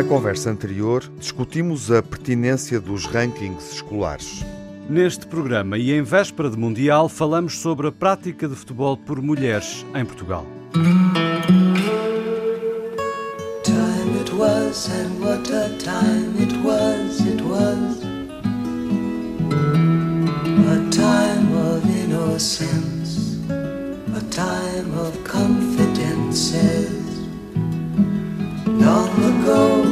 Na conversa anterior, discutimos a pertinência dos rankings escolares. Neste programa e em véspera de Mundial, falamos sobre a prática de futebol por mulheres em Portugal. Time it was and what a time it was, it was A time of innocence, a time of confidences Long ago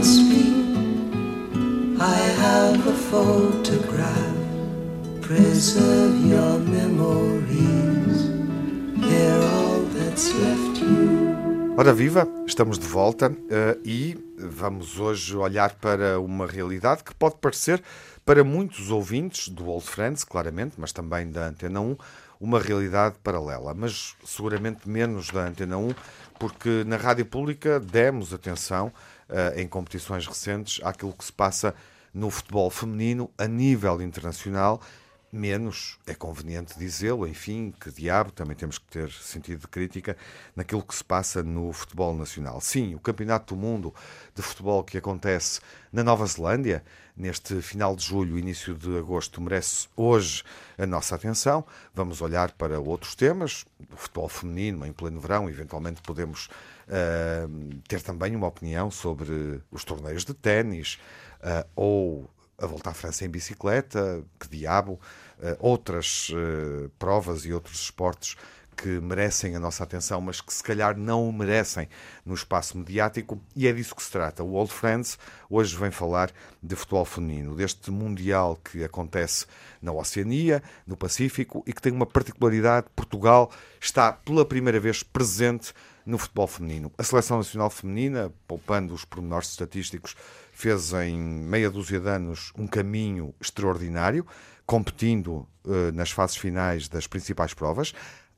be I have a photograph Preserve your memories. They're all that's left you. Ora viva, estamos de volta uh, e vamos hoje olhar para uma realidade que pode parecer para muitos ouvintes do Old Friends, claramente, mas também da Antena 1, uma realidade paralela, mas seguramente menos da Antena 1, porque na rádio pública demos atenção em competições recentes àquilo que se passa no futebol feminino a nível internacional menos, é conveniente dizê-lo, enfim, que diabo, também temos que ter sentido de crítica naquilo que se passa no futebol nacional. Sim, o Campeonato do Mundo de Futebol que acontece na Nova Zelândia, neste final de julho, início de agosto, merece hoje a nossa atenção. Vamos olhar para outros temas, o futebol feminino em pleno verão, eventualmente podemos uh, ter também uma opinião sobre os torneios de ténis uh, ou a volta à França em bicicleta, que diabo, uh, outras provas e outros esportes que merecem a nossa atenção, mas que se calhar não o merecem no espaço mediático, e é disso que se trata. O Old Friends hoje vem falar de futebol feminino, deste Mundial que acontece na Oceania, no Pacífico, e que tem uma particularidade: Portugal está pela primeira vez presente no futebol feminino. A Seleção Nacional Feminina, poupando os pormenores estatísticos, fez em meia dúzia de anos um caminho extraordinário, competindo uh, nas fases finais das principais provas.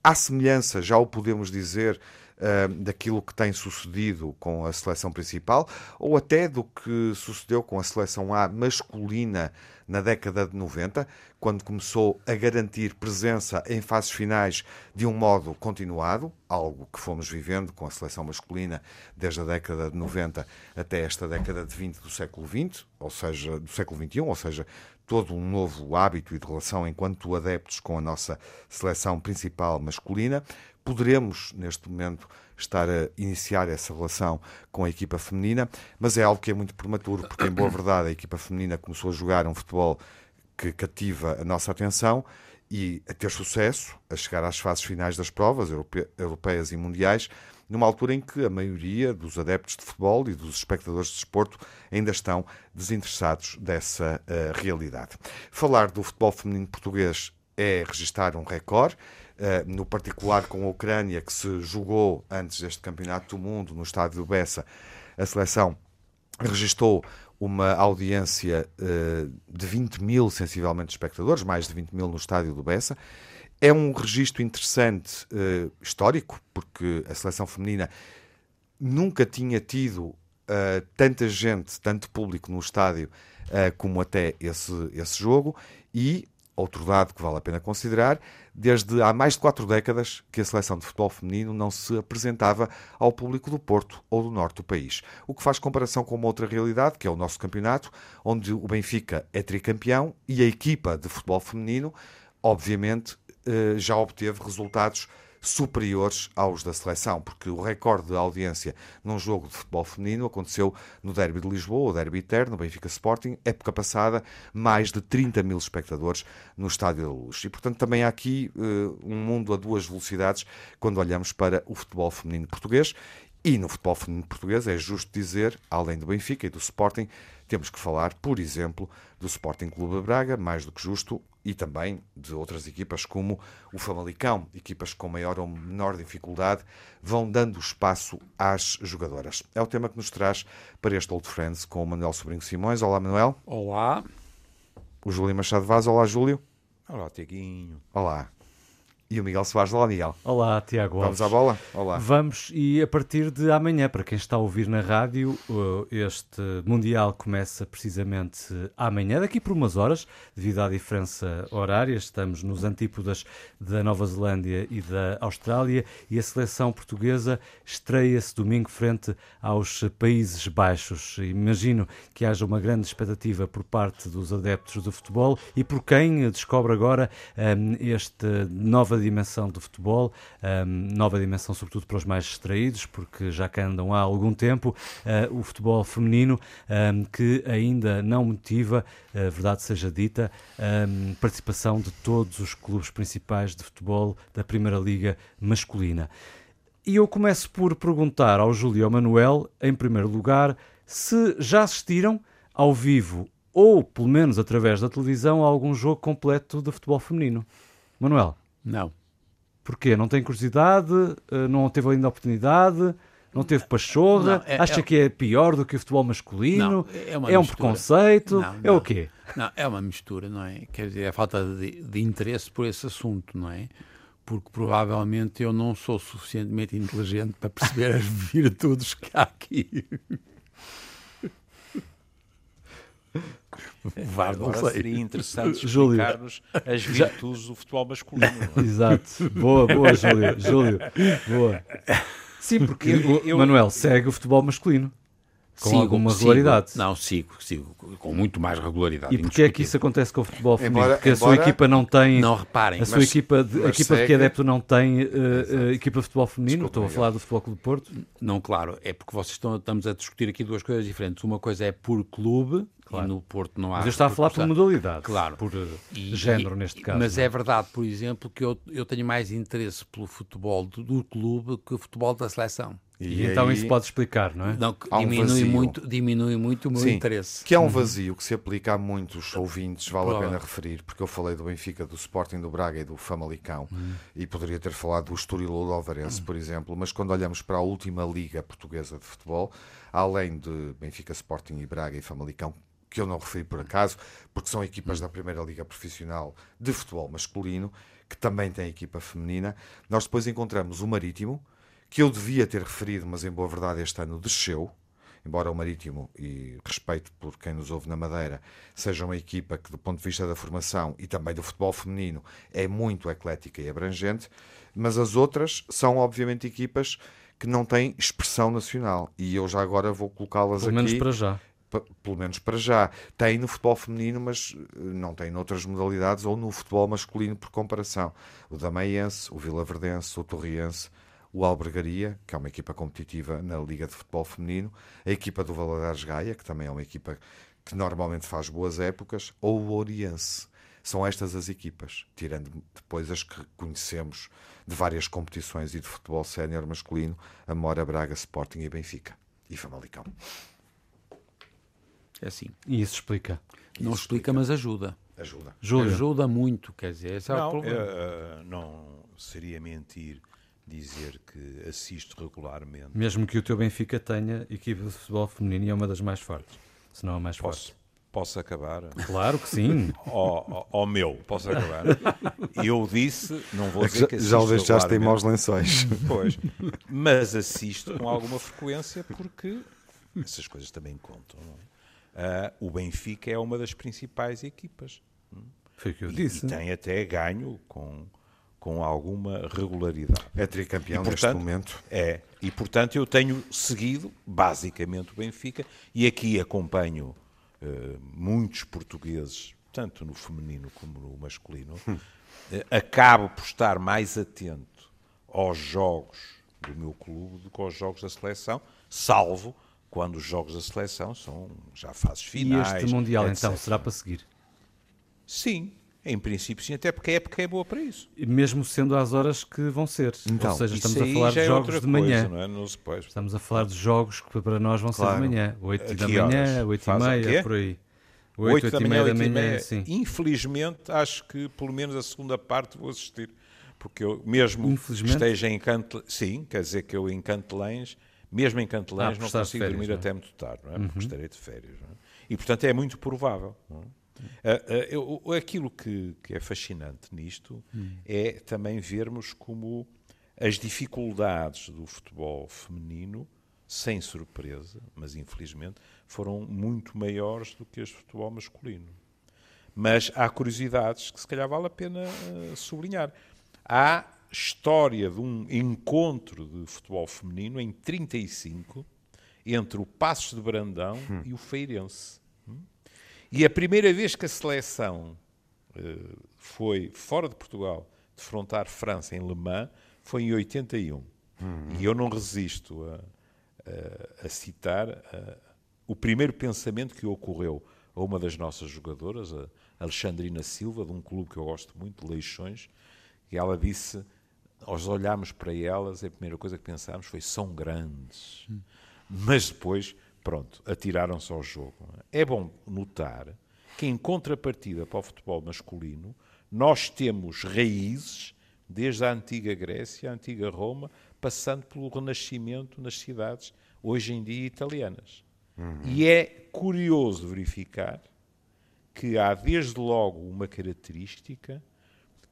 À semelhança, já o podemos dizer, uh, daquilo que tem sucedido com a seleção principal, ou até do que sucedeu com a seleção A masculina na década de 90, quando começou a garantir presença em fases finais de um modo continuado, algo que fomos vivendo com a seleção masculina desde a década de 90 até esta década de 20 do século XX, ou seja, do século XXI, ou seja, todo um novo hábito e de relação enquanto adeptos com a nossa seleção principal masculina. Poderemos, neste momento, estar a iniciar essa relação com a equipa feminina, mas é algo que é muito prematuro, porque, em boa verdade, a equipa feminina começou a jogar um futebol que cativa a nossa atenção e a ter sucesso, a chegar às fases finais das provas europe europeias e mundiais, numa altura em que a maioria dos adeptos de futebol e dos espectadores de desporto ainda estão desinteressados dessa uh, realidade. Falar do futebol feminino português é registrar um recorde. Uh, no particular com a Ucrânia, que se jogou antes deste Campeonato do Mundo no estádio do Bessa, a seleção registou uma audiência uh, de 20 mil, sensivelmente, espectadores, mais de 20 mil no estádio do Bessa. É um registro interessante, uh, histórico, porque a seleção feminina nunca tinha tido uh, tanta gente, tanto público no estádio como até esse, esse jogo, e Outro dado que vale a pena considerar, desde há mais de quatro décadas que a seleção de futebol feminino não se apresentava ao público do Porto ou do norte do país. O que faz comparação com uma outra realidade, que é o nosso campeonato, onde o Benfica é tricampeão e a equipa de futebol feminino, obviamente, eh, já obteve resultados superiores aos da seleção, porque o recorde de audiência num jogo de futebol feminino aconteceu no Derby de Lisboa, o Derby Eterno, Benfica Sporting, época passada, mais de 30 mil espectadores no Estádio da Luz. E, portanto, também há aqui uh, um mundo a duas velocidades quando olhamos para o futebol feminino português. E no futebol feminino português é justo dizer, além do Benfica e do Sporting, temos que falar, por exemplo, do Sporting Clube de Braga, mais do que justo, e também de outras equipas como o Famalicão, equipas com maior ou menor dificuldade, vão dando espaço às jogadoras. É o tema que nos traz para este Old Friends com o Manuel Sobrinho Simões. Olá, Manuel. Olá. O Júlio Machado Vaz. Olá, Júlio. Olá, Teguinho. Olá. E o Miguel Soares. Olá, Miguel. Olá, Tiago Vamos à bola? Olá. Vamos, e a partir de amanhã, para quem está a ouvir na rádio, este Mundial começa precisamente amanhã, daqui por umas horas, devido à diferença horária. Estamos nos antípodas da Nova Zelândia e da Austrália e a seleção portuguesa estreia-se domingo frente aos Países Baixos. Imagino que haja uma grande expectativa por parte dos adeptos do futebol e por quem descobre agora um, esta nova dimensão do futebol, um, nova dimensão sobretudo para os mais distraídos, porque já que andam há algum tempo, uh, o futebol feminino um, que ainda não motiva, verdade seja dita, participação de todos os clubes principais de futebol da Primeira Liga masculina. E eu começo por perguntar ao Júlio e ao Manuel, em primeiro lugar, se já assistiram ao vivo ou, pelo menos através da televisão, a algum jogo completo de futebol feminino. Manuel? Não. Porquê? Não tem curiosidade? Eh, não teve ainda oportunidade? Não teve pachorra? Não, é, Acha é, que é pior do que o futebol masculino? Não, é, é um preconceito? Não, é o quê? Não, é uma mistura, não é? Quer dizer, é falta de, de interesse por esse assunto, não é? Porque provavelmente eu não sou suficientemente inteligente para perceber as virtudes que há aqui. Não Agora seria interessante explicar-nos as virtudes do futebol masculino. É? Exato. Boa, boa, Júlio. Júlio. Boa. Sim, porque eu, eu, Manuel segue o futebol masculino. Com sigo, alguma regularidade. Sigo, não, sigo, sigo, com muito mais regularidade. E porquê é que isso acontece com o futebol feminino? Embora, porque a embora, sua equipa não tem. Não reparem, a sua equipa, de, a equipa de que é adepto não tem uh, uh, equipa de futebol feminino. Desculpa, Estou a falar do Futebol Clube do Porto. Não, claro, é porque vocês estão, estamos a discutir aqui duas coisas diferentes. Uma coisa é por clube Claro. E no Porto não há. Mas eu estava a falar por modalidade, claro. por uh, e, género neste caso. Mas é? é verdade, por exemplo, que eu, eu tenho mais interesse pelo futebol do, do clube que o futebol da seleção. E, e então isso pode explicar, não é? Não, diminui, um muito, diminui muito o meu Sim, interesse. Que é um uhum. vazio que se aplica a muitos ouvintes, vale Prova. a pena referir, porque eu falei do Benfica, do Sporting, do Braga e do Famalicão, uhum. e poderia ter falado do Estoril ou do Alvarense, uhum. por exemplo, mas quando olhamos para a última liga portuguesa de futebol, além de Benfica, Sporting e Braga e Famalicão, que eu não referi por acaso, porque são equipas da Primeira Liga Profissional de Futebol Masculino, que também tem equipa feminina. Nós depois encontramos o Marítimo, que eu devia ter referido, mas em boa verdade este ano desceu, embora o Marítimo, e respeito por quem nos ouve na Madeira, seja uma equipa que, do ponto de vista da formação e também do futebol feminino, é muito eclética e abrangente, mas as outras são, obviamente, equipas que não têm expressão nacional. E eu já agora vou colocá-las aqui. Pelo menos para já pelo menos para já. Tem no futebol feminino, mas eh, não tem noutras modalidades ou no futebol masculino por comparação. O Dameiense, o Vila Verdense, o Torriense, o Albergaria, que é uma equipa competitiva na Liga de Futebol Feminino, a equipa do Valadares Gaia, que também é uma equipa que normalmente faz boas épocas, ou o Oriense. São estas as equipas, tirando depois as que conhecemos de várias competições e de futebol sénior masculino, a Mora Braga, Sporting e Benfica. E Famalicão. É assim. E isso explica? Não isso explica, explica, mas ajuda. Ajuda. Júlia. Ajuda muito, quer dizer, esse é não, o problema. Uh, não seria mentir dizer que assisto regularmente. Mesmo que o teu Benfica tenha equipe de futebol feminino e é uma das mais fortes, se não a mais posso, forte. Posso acabar? Claro que sim. Ó oh, oh, meu, posso acabar? Eu disse, não vou dizer que Já o deixaste em maus lençóis. Pois, mas assisto com alguma frequência porque essas coisas também contam, não é? uh, o Benfica é uma das principais equipas. Foi o que eu disse. E tem até ganho com, com alguma regularidade. É tricampeão e, portanto, neste momento. É, e portanto eu tenho seguido basicamente o Benfica e aqui acompanho uh, muitos portugueses, tanto no feminino como no masculino. Hum. Uh, acabo por estar mais atento aos jogos do meu clube do que aos jogos da seleção, salvo quando os jogos da seleção são já fases finais. E este Mundial, etc. então, será para seguir? Sim, em princípio sim, até porque a época é boa para isso. Mesmo sendo às horas que vão ser. Então, Ou seja, estamos a falar de é jogos de manhã. Coisa, é? Estamos a falar de jogos que para nós vão claro. ser de manhã. 8 da manhã, 8 e meia, por aí. 8, 8, 8 da manhã, 8 da manhã, sim. Infelizmente, acho que pelo menos a segunda parte vou assistir. Porque eu mesmo esteja em Cantelães, sim, quer dizer que eu em Cantelães mesmo em Cantelães, ah, não consigo férias, dormir não é? até muito tarde, não é? Porque uhum. estarei de férias. É? E, portanto, é muito provável. É? Uh, uh, aquilo que, que, é fascinante nisto hum. é também vermos como as dificuldades do futebol feminino, sem surpresa, mas infelizmente, foram muito maiores do que as do futebol masculino. Mas há curiosidades que se calhar vale a pena uh, sublinhar. Há história de um encontro de futebol feminino em 35 entre o Passos de Brandão hum. e o Feirense. E a primeira vez que a seleção uh, foi fora de Portugal defrontar França em Le Mans foi em 81. Hum. E eu não resisto a, a, a citar a, o primeiro pensamento que ocorreu a uma das nossas jogadoras, a Alexandrina Silva, de um clube que eu gosto muito, Leixões, e ela disse, nós olhámos para elas e a primeira coisa que pensámos foi, são grandes. Hum. Mas depois, pronto, atiraram-se ao jogo. É bom notar que, em contrapartida para o futebol masculino, nós temos raízes desde a antiga Grécia, a antiga Roma, passando pelo Renascimento nas cidades, hoje em dia italianas. Uhum. E é curioso verificar que há desde logo uma característica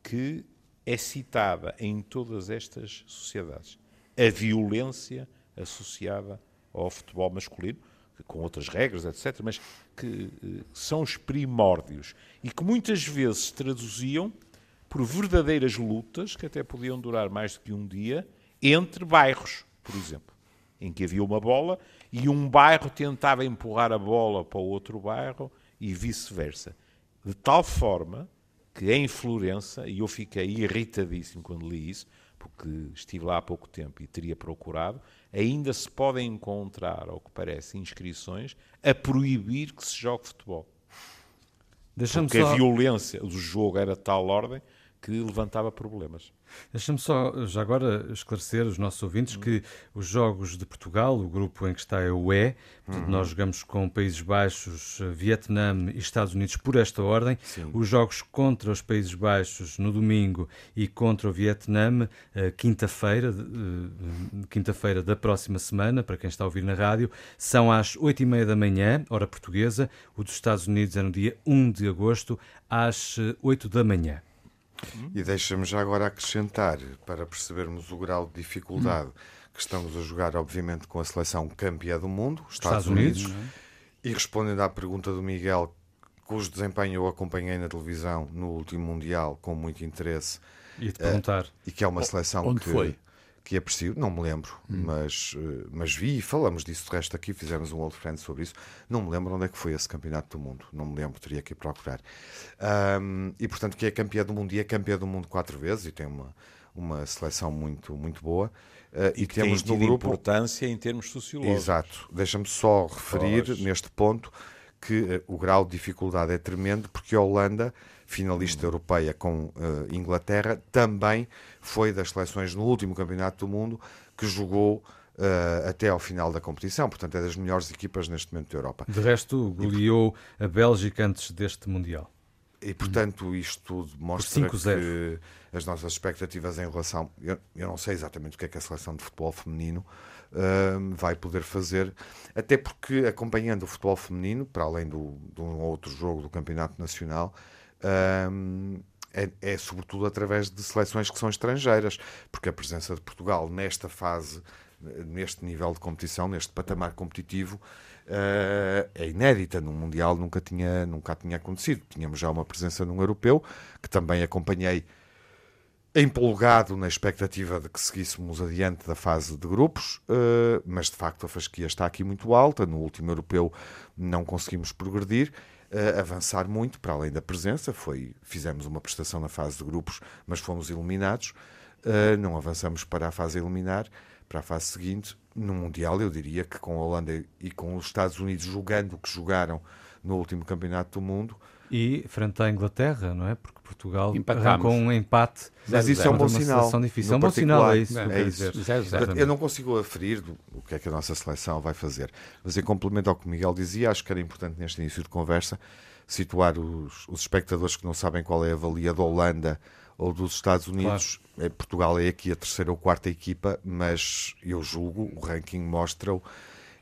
que é citada em todas estas sociedades: a violência associada ao futebol masculino, com outras regras, etc., mas que uh, são os primórdios e que muitas vezes se traduziam por verdadeiras lutas, que até podiam durar mais do que um dia, entre bairros, por exemplo, em que havia uma bola e um bairro tentava empurrar a bola para o outro bairro e vice-versa. De tal forma que em Florença, e eu fiquei irritadíssimo quando li isso, porque estive lá há pouco tempo e teria procurado, ainda se podem encontrar, ao que parece, inscrições a proibir que se jogue futebol. Porque só... a violência do jogo era de tal ordem que levantava problemas. Deixa-me só, já agora, esclarecer os nossos ouvintes uhum. que os Jogos de Portugal, o grupo em que está é o E, portanto, uhum. nós jogamos com Países Baixos, Vietnã e Estados Unidos por esta ordem. Sim. Os Jogos contra os Países Baixos no domingo e contra o Vietnã, eh, quinta-feira, eh, quinta-feira da próxima semana, para quem está a ouvir na rádio, são às oito e meia da manhã, hora portuguesa. O dos Estados Unidos é no dia 1 de agosto, às eh, oito da manhã. E deixa-me já agora acrescentar, para percebermos o grau de dificuldade hum. que estamos a jogar, obviamente, com a seleção campeã do mundo, Estados, Estados Unidos, Unidos e respondendo à pergunta do Miguel, cujo desempenho eu acompanhei na televisão no último Mundial com muito interesse. E te perguntar. Uh, e que é uma seleção onde que, foi? Que aprecio, não me lembro, hum. mas, eh, mas vi e falamos disso de resto aqui, fizemos um Old Friend sobre isso. Não me lembro onde é que foi esse campeonato do mundo, não me lembro, teria que ir procurar. Um, e portanto, que é campeã do mundo e é campeã do mundo quatro vezes e tem uma, uma seleção muito, muito boa. Uh, e, e que temos tem no grupo importância em termos sociológicos. Exato, deixa-me só referir pois. neste ponto que uh, o grau de dificuldade é tremendo porque a Holanda finalista europeia com uh, Inglaterra, também foi das seleções no último Campeonato do Mundo que jogou Uh, até ao final da competição, portanto é das melhores equipas neste momento da Europa. De resto, goleou a Bélgica antes deste Mundial. E portanto isto tudo mostra que as nossas expectativas em relação. Eu, eu, não sei exatamente o que é que a seleção de futebol feminino uh, vai poder fazer, até porque acompanhando o futebol feminino, para além do, de um outro jogo do Campeonato Nacional, um, é, é, sobretudo através de seleções que são estrangeiras, porque a presença de Portugal nesta fase, neste nível de competição, neste patamar competitivo, uh, é inédita. No Mundial nunca tinha, nunca tinha acontecido. Tínhamos já uma presença num europeu, que também acompanhei empolgado na expectativa de que seguíssemos adiante da fase de grupos, uh, mas de facto a fasquia está aqui muito alta. No último europeu não conseguimos progredir uh, avançar muito, para além da presença. Foi, fizemos uma prestação na fase de grupos, mas fomos eliminados. Uh, não avançamos para a fase eliminar, para a fase seguinte. No Mundial, eu diria que com a Holanda e com os Estados Unidos jogando o que jogaram no último Campeonato do Mundo. E frente à Inglaterra, não é? Porque Portugal com um empate. Mas isso é um bom sinal. Difícil. É um bom sinal, é isso. É, isso. Eu não consigo aferir o que é que a nossa seleção vai fazer. Mas em complemento ao que o Miguel dizia, acho que era importante neste início de conversa situar os, os espectadores que não sabem qual é a valia da Holanda ou dos Estados Unidos. Claro. É, Portugal é aqui a terceira ou quarta equipa, mas eu julgo, o ranking mostra-o,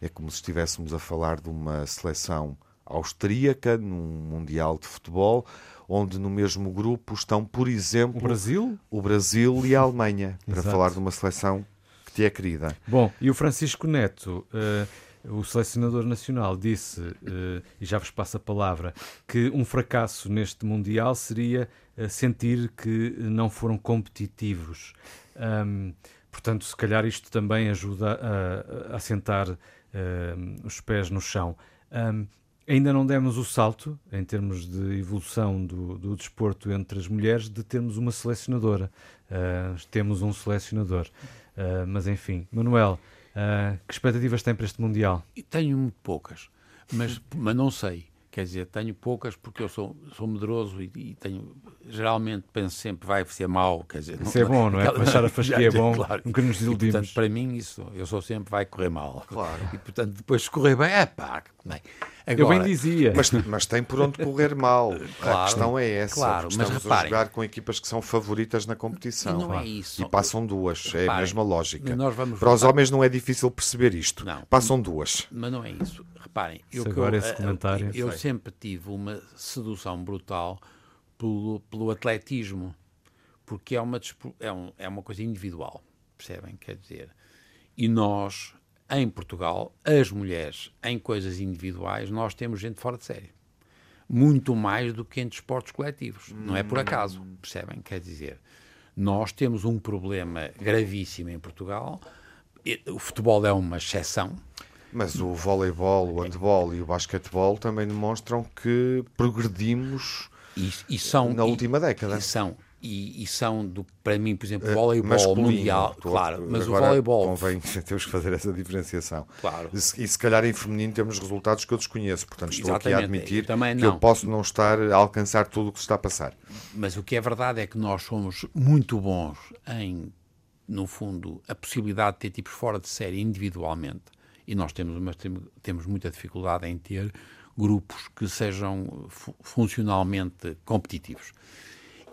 é como se estivéssemos a falar de uma seleção austríaca, num Mundial de Futebol, onde no mesmo grupo estão, por exemplo, o Brasil, o Brasil e a Alemanha, para Exato. falar de uma seleção que te é querida. Bom, e o Francisco Neto, uh, o selecionador nacional, disse, uh, e já vos passo a palavra, que um fracasso neste Mundial seria uh, sentir que não foram competitivos. Um, portanto, se calhar isto também ajuda a, a sentar os pés no chão. Um, ainda não demos o salto, em termos de evolução do, do desporto entre as mulheres, de termos uma selecionadora. temos um selecionador. Uh, mas enfim, Manuel, uh, que expectativas tem para este Mundial? Tenho muito poucas, mas, mas não sei. Quer dizer, tenho poucas porque eu sou, sou medroso e, e tenho. Geralmente penso sempre vai ser mau. Quer dizer, isso não, é bom, não é? Baixar a fasquia é bom, claro. nunca nos iludimos. E, portanto, para mim, isso, eu sou sempre vai correr mal. Claro. E portanto, depois se correr bem, é pá, bem. Agora, eu bem dizia. Mas, mas, tem por onde correr mal. Claro, a questão é essa. Claro, estamos mas reparem, a jogar com equipas que são favoritas na competição. E não é isso. E passam duas. Reparem, é a mesma lógica. Nós vamos Para os homens não é difícil perceber isto. Não. Passam duas. Mas não é isso. Reparem, eu, agora eu, esse comentário, eu, eu sempre tive uma sedução brutal pelo, pelo atletismo, porque é uma, é, um, é uma coisa individual, percebem? Quer dizer, e nós, em Portugal, as mulheres, em coisas individuais, nós temos gente fora de série. Muito mais do que em desportos coletivos. Não é por acaso, percebem? Quer dizer, nós temos um problema gravíssimo em Portugal. O futebol é uma exceção, mas o voleibol, o handball e o basquetebol também demonstram que progredimos e, e são, na última e, década. E são, e, e, são do, para mim, por exemplo, o voleibol Masculino, mundial, claro, mas agora o voleibol. Convém, temos que fazer essa diferenciação. Claro. E, e, se calhar em feminino temos resultados que eu desconheço, portanto estou Exatamente. aqui a admitir eu que não. eu posso não estar a alcançar tudo o que se está a passar. Mas o que é verdade é que nós somos muito bons em, no fundo, a possibilidade de ter tipos fora de série individualmente e nós temos, uma, temos muita dificuldade em ter grupos que sejam funcionalmente competitivos.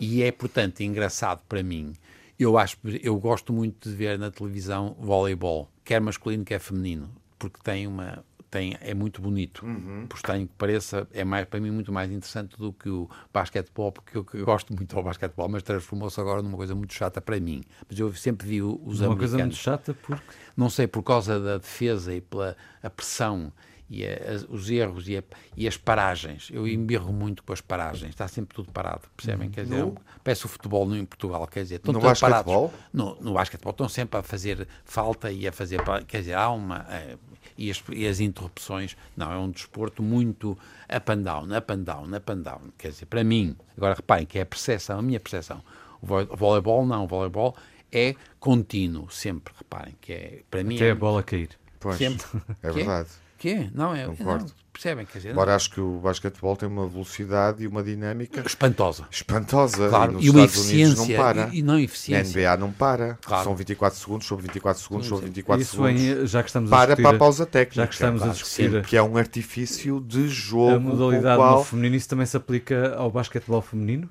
E é, portanto, engraçado para mim. Eu acho, eu gosto muito de ver na televisão voleibol, quer masculino, quer feminino, porque tem uma tem, é muito bonito. Uhum. Por estranho que pareça, é mais, para mim muito mais interessante do que o basquetebol, porque eu, eu gosto muito do basquetebol, mas transformou-se agora numa coisa muito chata para mim. Mas eu sempre vi os uma americanos. Uma coisa muito chata porque. Não sei, por causa da defesa e pela a pressão e a, a, os erros e, a, e, as paragens. Eu embirro muito com as paragens, está sempre tudo parado, percebem? Quer dizer, no... parece o futebol no, em Portugal, quer dizer, estão no todos basquetebol? parados. No, no basquetebol estão sempre a fazer falta e a fazer, quer dizer, há uma... É, e as, e as, interrupções, não, é um desporto muito up and down, up and down, up and down. Quer dizer, para mim, agora reparem que é a percepção, a minha percepção. O voleibol não, o voleibol é contínuo, sempre, reparem, que é, para mim... Até é, a bola cair. Pois, sempre. é verdade. Que? Não, é, Concordo. não, percebem? Quer dizer, Embora acho que o basquetebol tem uma velocidade e uma dinâmica espantosa. espantosa. Claro, e e uma Estados Unidos não eficiência. para. E, e não Na eficiência. NBA não para. Claro. São 24 segundos sobre 24 segundos sobre 24 Isso segundos. em, já que estamos a para discutir, para a pausa técnica. já que estamos a Claro, discutir sim, que é um artifício de jogo. a modalidade qual no feminino, isso também se aplica ao basquetebol feminino?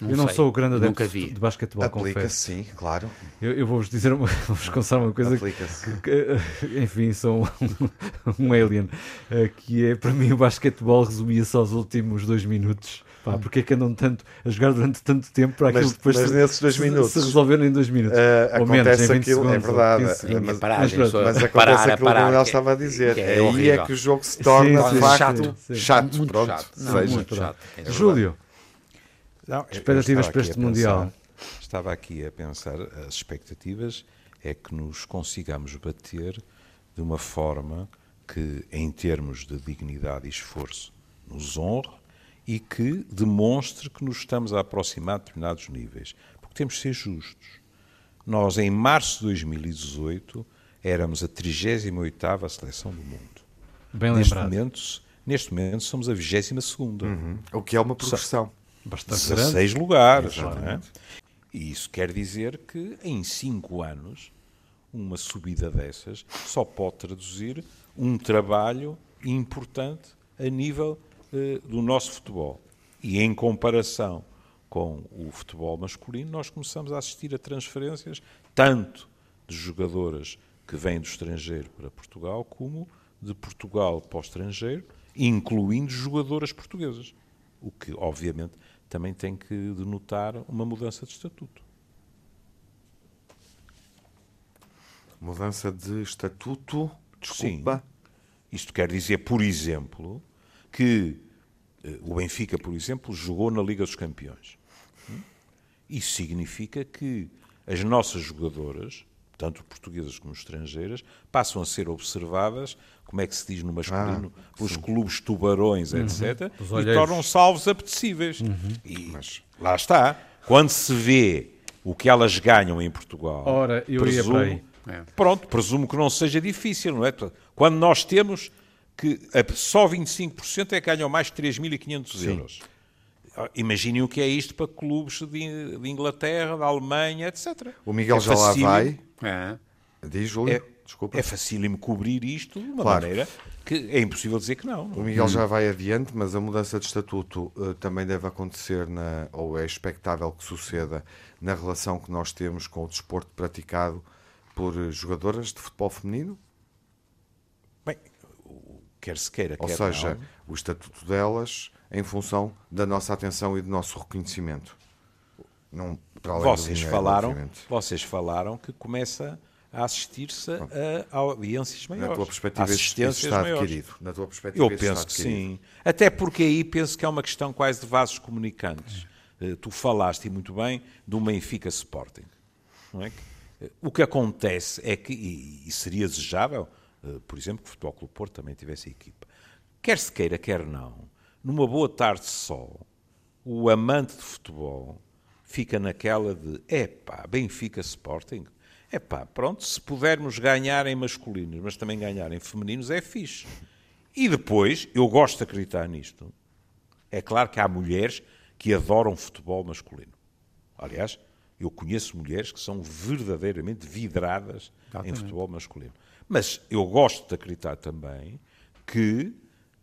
Não eu não sei, sou o grande nunca adepto vi. de basquetebol, aplica confesso. sim, claro. Eu, eu vou-vos dizer, uma, vou-vos confessar uma coisa Aplica-se. que, enfim, sou um, um alien, eh, que é, para mim, o basquetebol resumia-se aos últimos dois minutos. Pá, porque é que andam tanto a jogar durante tanto tempo para aquilo Mas- depois mas se, nesses dois se- minutos, se resolver em dois minutos? eh, ou menos, acontece em 20 aquilo- é segundos, ou verdade, 15 segundos. mas- paragem, mas só- Mas acontece parar, aquilo que o parar, Manuel estava a dizer. que é É, aí é que o jogo se torna, Sim, sim, facto, sim, sim. chato. Muito pronto, chato. Não, seja. muito chato. É. Júlio, Não, Expectativas para este Mundial? pensar- estava aqui a pensar, as expectativas é que nos consigamos bater de uma forma que, em termos de dignidade e esforço, nos honre e que demonstre que nos estamos a aproximar de determinados níveis. Porque temos de ser justos. Nós, em março de 2018, éramos a 38ª seleção do mundo. bem Neste lembrado. momento, neste momento somos a 22ª. O que é uma progressão. Bastante grande. 16 lugares. Não é? E isso quer dizer que em 5 anos, uma subida dessas só pode traduzir um trabalho importante a nível eh, do nosso futebol. E em comparação com o futebol masculino, nós começamos a assistir a transferências tanto de jogadoras que vêm do estrangeiro para Portugal, como de Portugal para o estrangeiro, incluindo jogadoras portuguesas. O que, obviamente, também tem que denotar uma mudança de estatuto. Mudança de estatuto, desculpa. Sim. Isto quer dizer, por exemplo, que eh, o Benfica, por exemplo, jogou na Liga dos Campeões. Isso significa que as nossas jogadoras, tanto portuguesas como estrangeiras, passam a ser observadas, como é que se diz no masculino, ah, pelos clubes tubarões, uhum. etc., e tornam-se alvos apetecíveis. Uhum. E Mas... lá está. Quando se vê o que elas ganham em Portugal, Ora, eu presumo, ia para aí. É. Pronto, presumo que não seja difícil, não é? Quando nós temos que só 25% é que ganham mais de 3.500 euros. Ah, imaginem o que é isto para clubes de, de Inglaterra, da Alemanha, etc. O Miguel é já lá vai. É. Diz, Júlio. É, Desculpa. É facílimo cobrir isto de uma claro. maneira que é impossível dizer que não. O Miguel hum. já vai adiante, mas a mudança de estatuto uh, também deve acontecer, na, ou é expectável que suceda, na relação que nós temos com o desporto praticado por jogadoras de futebol feminino? Bem, quer se queira, Ou quer seja, não. o estatuto delas em função da nossa atenção e do nosso reconhecimento. Não, vocês, dinheiro, falaram, obviamente. vocês falaram que começa a assistir-se a audiências maiores. Na tua perspectiva, isso está adquirido. Na tua perspectiva, Eu penso que sim. Até porque aí penso que é uma questão quase de vasos comunicantes. Eh, tu falaste, e muito bem, do Benfica Sporting. É? Eh, o que acontece é que, e seria desejável, eh, por exemplo, que o Futebol Clube Porto também tivesse equipa. Quer se queira, quer não, numa boa tarde de sol, o amante de futebol fica naquela de epá, Benfica Sporting. Epá, pronto, se pudermos ganhar em masculinos, mas também ganhar em femininos, é fixe. E depois, eu gosto de acreditar nisto. É claro que há mulheres que adoram futebol masculino. Aliás, eu conheço mulheres que são verdadeiramente vidradas Exatamente. em futebol masculino. Mas eu gosto de acreditar também que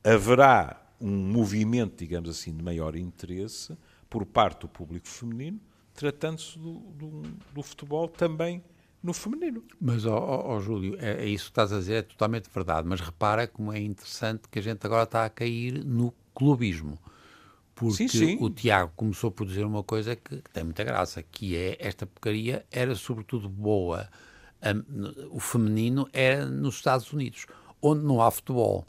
haverá um movimento, digamos assim, de maior interesse por parte do público feminino, tratando-se do, do, do, futebol também no feminino. Mas, ó, ó, Júlio, é, é, isso que estás a dizer, é totalmente verdade, mas repara como é interessante que a gente agora está a cair no clubismo. Porque sim, sim. o Tiago começou por dizer uma coisa que, que tem muita graça, que é esta porcaria era sobretudo boa o feminino é nos Estados Unidos, onde não há futebol.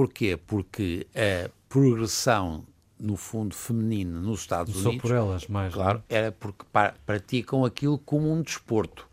Porquê? Porque a progressão, no fundo, feminina nos Estados Só Unidos... Só por elas, mais. Claro, era porque praticam aquilo como um desporto.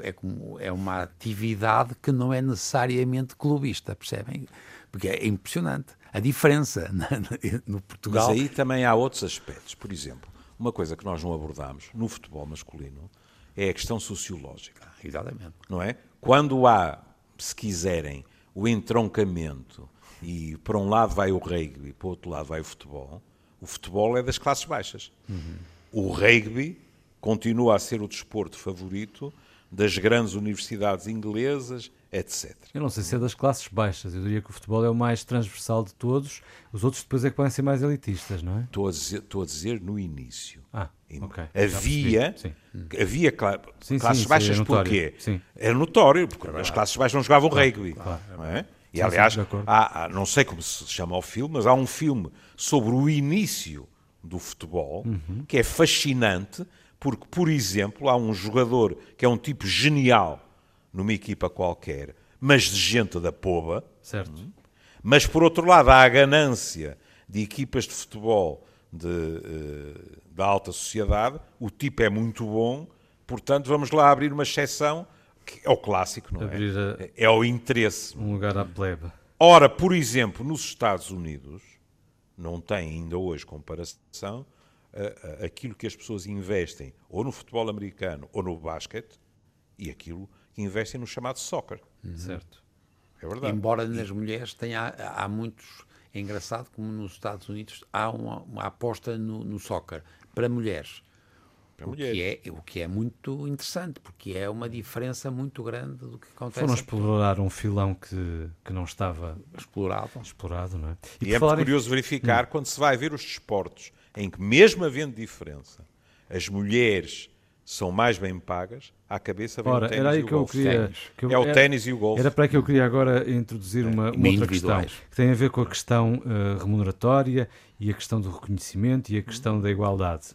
É, como, é uma atividade que não é necessariamente clubista, percebem? Porque é impressionante a diferença no Portugal. Mas aí também há outros aspectos. Por exemplo, uma coisa que nós não abordámos no futebol masculino é a questão sociológica. Exatamente. Não é? Quando há, se quiserem, o entroncamento e para um lado vai o rugby, para o outro lado vai o futebol, o futebol é das classes baixas. Uhum. O rugby continua a ser o desporto favorito das grandes universidades inglesas, etc. Eu não sei se é das classes baixas, eu diria que o futebol é o mais transversal de todos, os outros depois é que podem ser mais elitistas, não é? Estou a dizer, estou a dizer no início. Ah, ok. Havia, havia cla sim, classes sim, baixas é porquê? Sim. Era notório, porque as classes baixas não jogavam claro, rugby. Claro. Não é? E aliás, há, há, não sei como se chama o filme, mas há um filme sobre o início do futebol uhum. que é fascinante, porque, por exemplo, há um jogador que é um tipo genial numa equipa qualquer, mas de gente da poba. Certo. Mas, por outro lado, há a ganância de equipas de futebol de, uh, da alta sociedade. O tipo é muito bom, portanto, vamos lá abrir uma exceção, que é o clássico, não abrir é? É o interesse. Um lugar à plebe. Ora, por exemplo, nos Estados Unidos, não tem ainda hoje comparação aquilo que as pessoas investem ou no futebol americano ou no basquete e aquilo que investem no chamado soccer. Uhum. Certo. É verdade. Embora nas mulheres tenha, há muitos. É engraçado como nos Estados Unidos há uma, uma aposta no, no soccer para mulheres. Para o, mulheres. Que é, o que é muito interessante, porque é uma diferença muito grande do que acontece. Foram explorar um filão que, que não estava explorado. explorado não é? E, e é muito curioso em... verificar hum. quando se vai ver os desportos em que, mesmo havendo diferença, as mulheres são mais bem pagas, à cabeça vem Ora, o ténis era aí e o que eu golfe. queria. que eu- É o ténis e o golfe. Era para que eu queria agora introduzir uma, uma outra questão que tem a ver com a questão eh, remuneratória e a questão do reconhecimento e a questão da igualdade.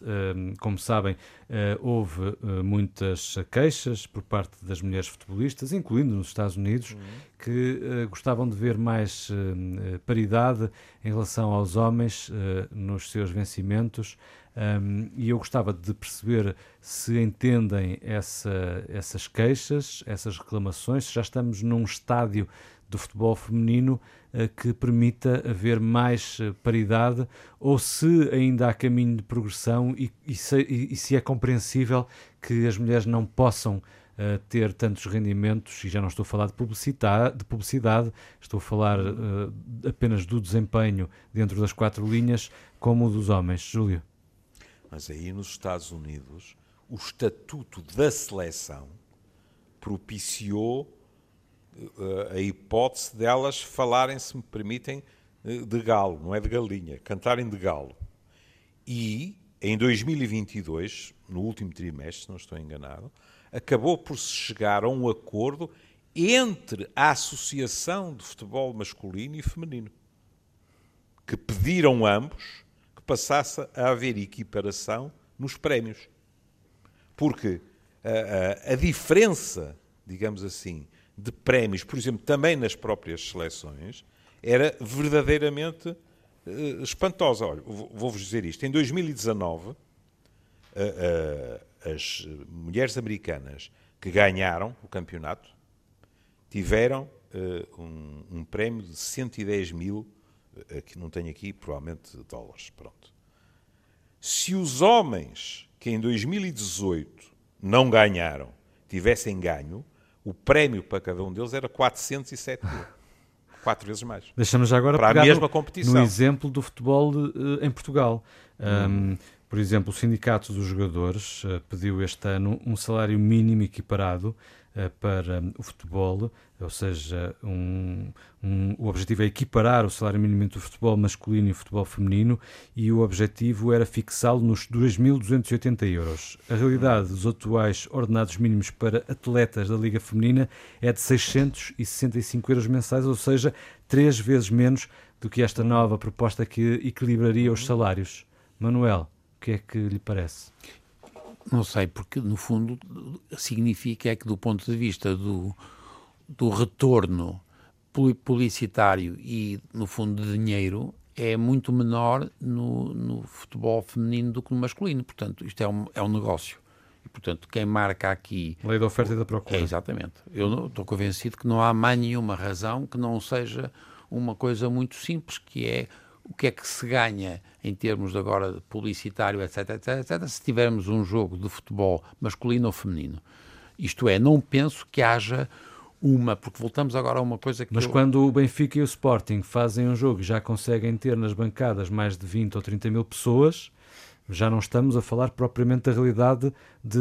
Como sabem, eh, houve eh, muitas queixas por parte das mulheres futebolistas, incluindo nos Estados Unidos, que eh, gostavam de ver mais paridade em relação aos homens nos seus vencimentos. Um, e eu gostava de perceber se entendem essa- essas queixas, essas reclamações, se já estamos num estádio do futebol feminino eh, que permita haver mais eh, paridade ou se ainda há caminho de progressão e, se, é compreensível que as mulheres não possam eh, ter tantos rendimentos, e já não estou a falar de publicidade, de publicidade estou a falar apenas do desempenho dentro das quatro linhas, como o dos homens. Júlio. Mas aí nos Estados Unidos, o estatuto da seleção propiciou a hipótese delas falarem, se me permitem, eh, de galo, não é de galinha, cantarem de galo. E em 2022, no último trimestre, se não estou enganado, acabou por se chegar a um acordo entre a Associação de Futebol Masculino e Feminino, que pediram ambos que passasse a haver equiparação nos prémios. Porque a, a- a diferença, digamos assim, de prémios, por exemplo, também nas próprias seleções, era verdadeiramente eh, espantosa. Olha, vou- vou-vos dizer isto. Em 2019, a- a- as mulheres americanas que ganharam o campeonato tiveram eh, um, um prémio de 110 mil, eh, que não tenho aqui, provavelmente dólares. Pronto. Se os homens que em 2018 não ganharam tivessem ganho, o prémio para cada um deles era 407 mil. Quatro vezes mais. Deixamos já agora Para a mesma no, competição. no exemplo do futebol eh, em Portugal. Um, por exemplo, o Sindicato dos Jogadores eh, pediu este ano um salário mínimo equiparado eh, para o futebol, ou seja, um- um- o objetivo é equiparar o salário mínimo entre o futebol masculino e o futebol feminino e o objetivo era fixá-lo nos 2.280 euros. A realidade dos atuais ordenados mínimos para atletas da Liga Feminina é de 665 euros mensais, ou seja, três vezes menos do que esta nova proposta que equilibraria os salários. Manuel, que é que lhe parece? Não sei, porque no fundo significa é que do ponto de vista do, do retorno pu- publicitário e no fundo de dinheiro é muito menor no, no futebol feminino do que no masculino. Portanto, isto é um, é um negócio. E, portanto, quem marca aqui Lei da oferta e da procura. é exatamente. Eu estou convencido que não há mais nenhuma razão que não seja uma coisa muito simples, que é o que é que se ganha em termos de agora de publicitário, etc, etc, etc, se tivermos um jogo de futebol masculino ou feminino. Isto é, não penso que haja uma, porque voltamos agora a uma coisa que Mas eu- quando o Benfica e o Sporting fazem um jogo e já conseguem ter nas bancadas mais de 20 ou 30 mil pessoas, já não estamos a falar propriamente da realidade de,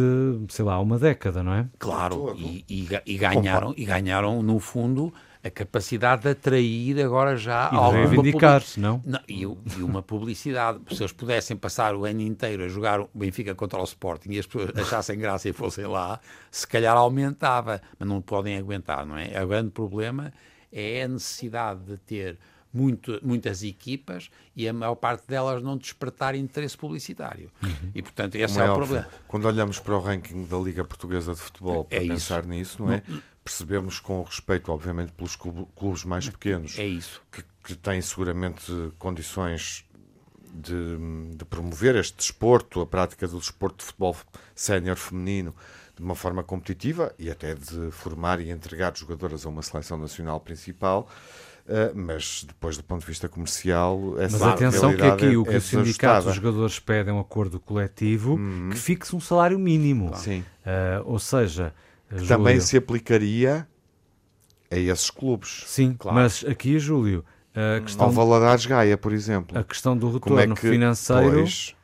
sei lá, uma década, não é? Claro, e, e e ganharam, e ganharam, no fundo, a capacidade de atrair agora já E alguma reivindicar-se, não? Não, e, e uma publicidade. Se eles pudessem passar o ano inteiro a jogar o Benfica contra o Sporting e as pessoas achassem graça e fossem lá, se calhar aumentava, mas não podem aguentar, não é? O grande problema é a necessidade de ter muito, muitas equipas e a maior parte delas não despertar interesse publicitável. E, portanto, esse Como é, o problema. Quando olhamos para o ranking da Liga Portuguesa de Futebol para É isso. pensar nisso, não é? Percebemos com respeito, obviamente, pelos clube- clubes mais pequenos, É isso. que, que têm seguramente condições de, de promover este desporto, a prática do desporto de futebol sénior feminino, de uma forma competitiva e até de formar e entregar jogadoras a uma seleção nacional principal. Eh, mas depois, do ponto de vista comercial, essa Mas atenção que realidade aqui é- o que é o sindicato desajustada. dos jogadores pede é um acordo coletivo que fixe um salário mínimo. Sim. Ah, ou seja, também Júlio- se aplicaria a esses clubes. Sim, mas aqui, Júlio, a questão, Ao Valadares Gaia, por exemplo. a questão do é retorno que financeiro, pois,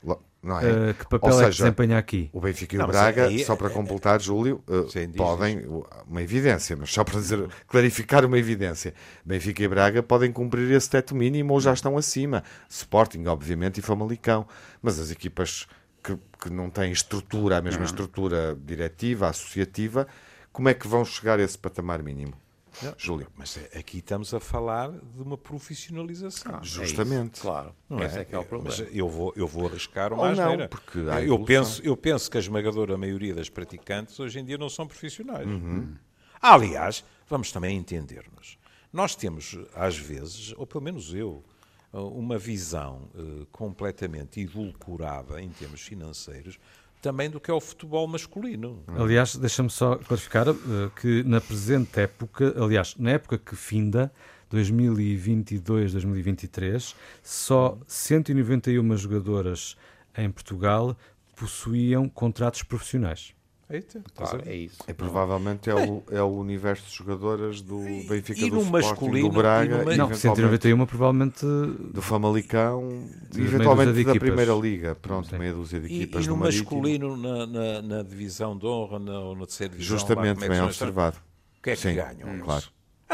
não é? ah, que papel Ou é que seja, desempenha aqui? O Benfica e Não, o Braga, aí- só para completar, Júlio, eh, Sim, diz, podem, uma evidência, mas só para dizer, clarificar uma evidência. Benfica e Braga podem cumprir esse teto mínimo ou já estão acima. Sporting, obviamente, e Famalicão. Mas as equipas que, que não têm estrutura, a mesma uhum. estrutura diretiva, associativa, como é que vão chegar a esse patamar mínimo? Não, Júlio. Mas é, aqui estamos a falar de uma profissionalização. Ah, Justamente. É claro. Não Esse é? é que é o problema. Mas eu vou, eu vou arriscar uma Ou não, porque eu penso, eu penso que a esmagadora maioria das praticantes hoje em dia não são profissionais. Uhum. Aliás, vamos também entender-nos. Nós temos, às vezes, ou pelo menos eu, uma visão uh, completamente edulcorada em termos financeiros também do que é o futebol masculino. Aliás, deixa-me só clarificar uh, que na presente época, aliás, na época que finda, 2022-2023, só 191 jogadoras em Portugal possuíam contratos profissionais. Eita, claro, é isso. É, provavelmente é o, é o universo de jogadoras do Benfica, e do Sporting, masculino, do Braga. E no, não, 191 provavelmente... Do Famalicão, e eventualmente da Primeira Liga. Pronto, Sim. meia dúzia de equipas e, e no, no masculino, na, na, na, divisão de honra, na, na terceira divisão... Justamente, lá, é bem observado. O que é que Sim, ganham? Claro.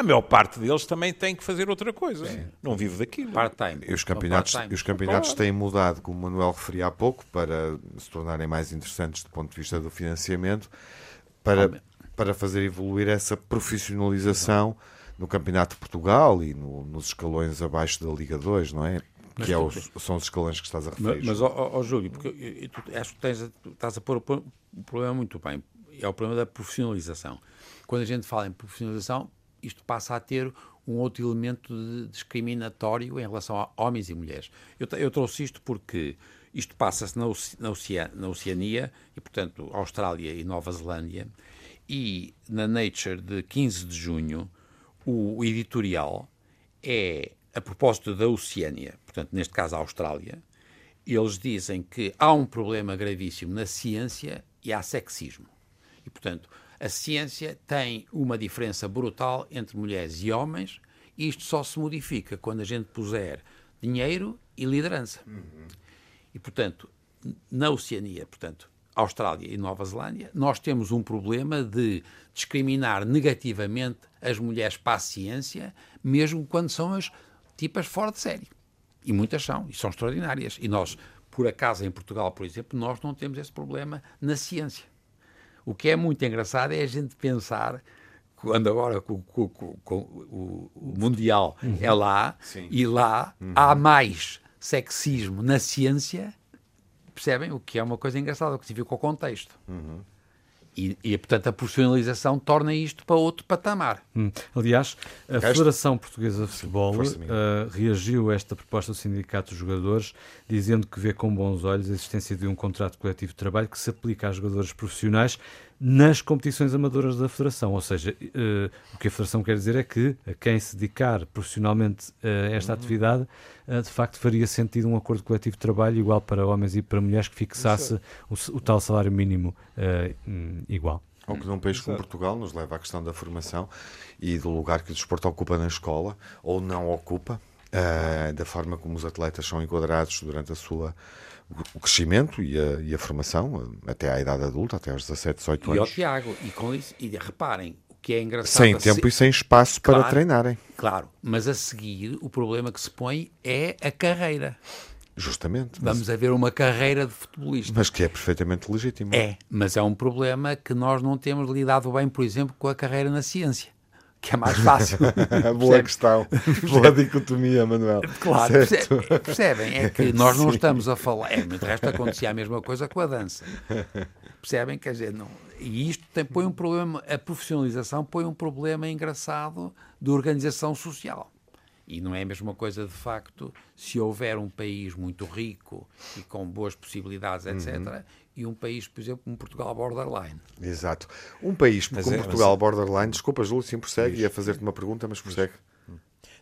A maior parte deles também tem que fazer outra coisa. Sim. Não vive daquilo. Part-time. E os campeonatos, part os campeonatos têm mudado, como o Manuel referia há pouco, para se tornarem mais interessantes do ponto de vista do financiamento, para, para fazer evoluir essa profissionalização no Campeonato de Portugal e no, nos escalões abaixo da Liga 2, não é? Mas que é os, são os escalões que estás a referir. Mas, ó, Júlio, porque eu, tu, acho que tens, estás a pôr o problema muito bem. É o problema da profissionalização. Quando a gente fala em profissionalização, isto passa a ter um outro elemento discriminatório em relação a homens e mulheres. Eu, eu trouxe isto porque isto passa-se na, na, na, Oceania, e portanto Austrália e Nova Zelândia, e na Nature de 15 de junho, o, o editorial é a propósito da Oceania, portanto, neste caso a Austrália, eles dizem que há um problema gravíssimo na ciência e há sexismo. E, portanto, a ciência tem uma diferença brutal entre mulheres e homens, e isto só se modifica quando a gente puser dinheiro e liderança. Uhum. E, portanto, na Oceania, portanto, Austrália e Nova Zelândia, nós temos um problema de discriminar negativamente as mulheres para a ciência, mesmo quando são as tipas fora de série. E muitas são, e são extraordinárias. E nós, por acaso, em Portugal, por exemplo, nós não temos esse problema na ciência. O que é muito engraçado é a gente pensar quando agora com, com, com, o, o, Mundial uhum. é lá Sim. e lá uhum. há mais sexismo na ciência, percebem? O que é uma coisa engraçada, o que se viu com o contexto. Uhum. E, e, portanto, a profissionalização torna isto para outro patamar. Hum. Aliás, a Federação Portuguesa de Futebol uh, reagiu a esta proposta do Sindicato dos Jogadores, dizendo que vê com bons olhos a existência de um contrato coletivo de trabalho que se aplica a jogadores profissionais nas competições amadoras da Federação. Ou seja, uh, o que a Federação quer dizer é que a quem se dedicar profissionalmente a esta uhum. atividade, uh, de facto faria sentido um acordo coletivo de trabalho igual para homens e para mulheres que fixasse o, o, tal salário mínimo uh, igual. Ou que num país como Portugal nos leva à questão da formação e do lugar que o desporto ocupa na escola ou não ocupa, da forma como os atletas são enquadrados durante a sua o crescimento e a, e a, formação até à idade adulta, até aos 17, 18 anos. E ao Tiago, e com isso, e reparem, o que é engraçado. Sem tempo se... e sem espaço claro, para treinarem. Claro, mas a seguir o problema que se põe é a carreira. Justamente. Vamos mas... ver uma carreira de futebolista. Mas que é perfeitamente legítimo. É, mas é um problema que nós não temos lidado bem, por exemplo, com a carreira na ciência que é mais fácil. Boa questão. Boa dicotomia, Manuel. Claro, percebem? É que nós não Sim. estamos a falar. É, de resto acontecia a mesma coisa com a dança. Percebem? Quer dizer, não, e isto tem, põe um problema, a profissionalização põe um problema engraçado de organização social. E não é a mesma coisa, de facto, se houver um país muito rico e com boas possibilidades, etc., uhum e um país, por exemplo, como Portugal borderline. Exato. Um país mas como é, Portugal mas... borderline, desculpa, Júlio, sim, prossegue, ia fazer-te uma pergunta, mas prossegue.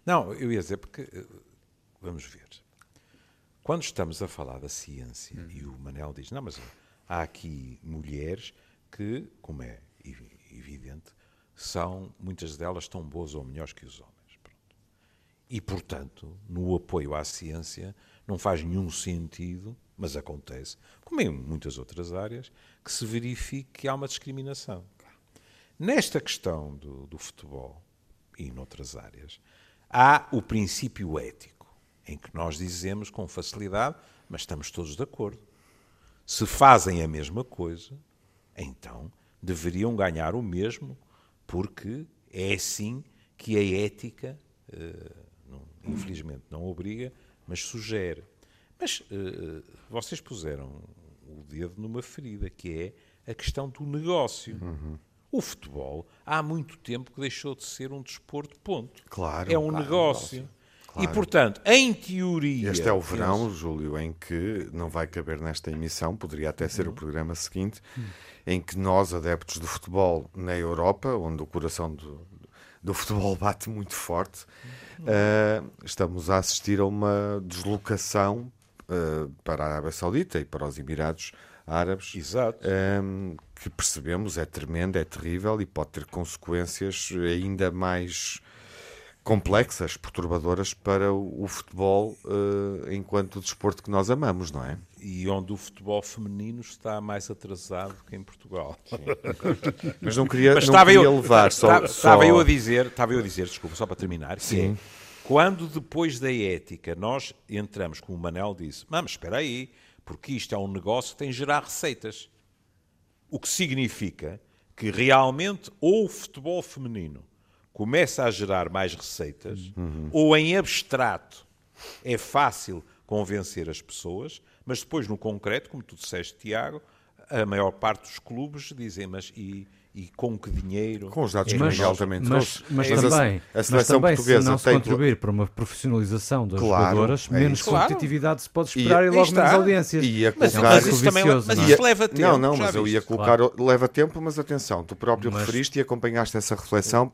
Não, eu ia dizer porque, eh, vamos ver, quando estamos a falar da ciência, hum. e o Manel diz, não, mas há aqui mulheres que, como é evidente, são, muitas delas tão boas ou melhores que os homens. Pronto. E, portanto, no apoio à ciência, não faz nenhum sentido mas acontece, como em muitas outras áreas, que se verifique que há uma discriminação. Nesta questão do, do futebol e noutras áreas, há o princípio ético, em que nós dizemos com facilidade, mas estamos todos de acordo. Se fazem a mesma coisa, então deveriam ganhar o mesmo, porque é assim que a ética, não, infelizmente, não obriga, mas sugere. Mas uh, vocês puseram o dedo numa ferida, que é a questão do negócio. Uhum. O futebol há muito tempo que deixou de ser um desporto, ponto. Claro. É um claro, negócio. Claro. E, portanto, em teoria. Este é o verão, penso... Júlio, em que não vai caber nesta emissão, poderia até ser uhum. o programa seguinte, uhum. em que nós, adeptos do futebol na Europa, onde o coração do, do futebol bate muito forte, uh, estamos a assistir a uma deslocação uh, para a Arábia Saudita e para os Emirados Árabes. Um, que percebemos é tremendo, é terrível e pode ter consequências ainda mais complexas, perturbadoras para o, futebol uh, enquanto desporto que nós amamos, não é? E onde o futebol feminino está mais atrasado que em Portugal. Mas não queria, Mas não queria eu, levar só, estava, só... eu a dizer, estava eu a dizer, desculpa, só para terminar, Sim. É, quando depois da ética nós entramos, como o Manel disse, mas espera aí, porque isto é um negócio que tem de gerar receitas. O que significa que realmente ou o futebol feminino começa a gerar mais receitas, uhum. ou em abstrato é fácil convencer as pessoas, mas depois no concreto, como tu disseste, Tiago, a maior parte dos clubes dizem, mas e, e com que dinheiro? Com os dados é mas, altamente mas, mas, mas, também, a, a seleção mas também, portuguesa se não se tem contribuir para uma profissionalização das claro, jogadoras, é menos claro. competitividade se pode esperar e, e logo está. menos audiências. Ia colocar... Mas, isso, também, mas isso é? leva tempo. Não, não, mas eu ia colocar, claro. leva tempo, mas atenção, tu próprio referiste e acompanhaste essa reflexão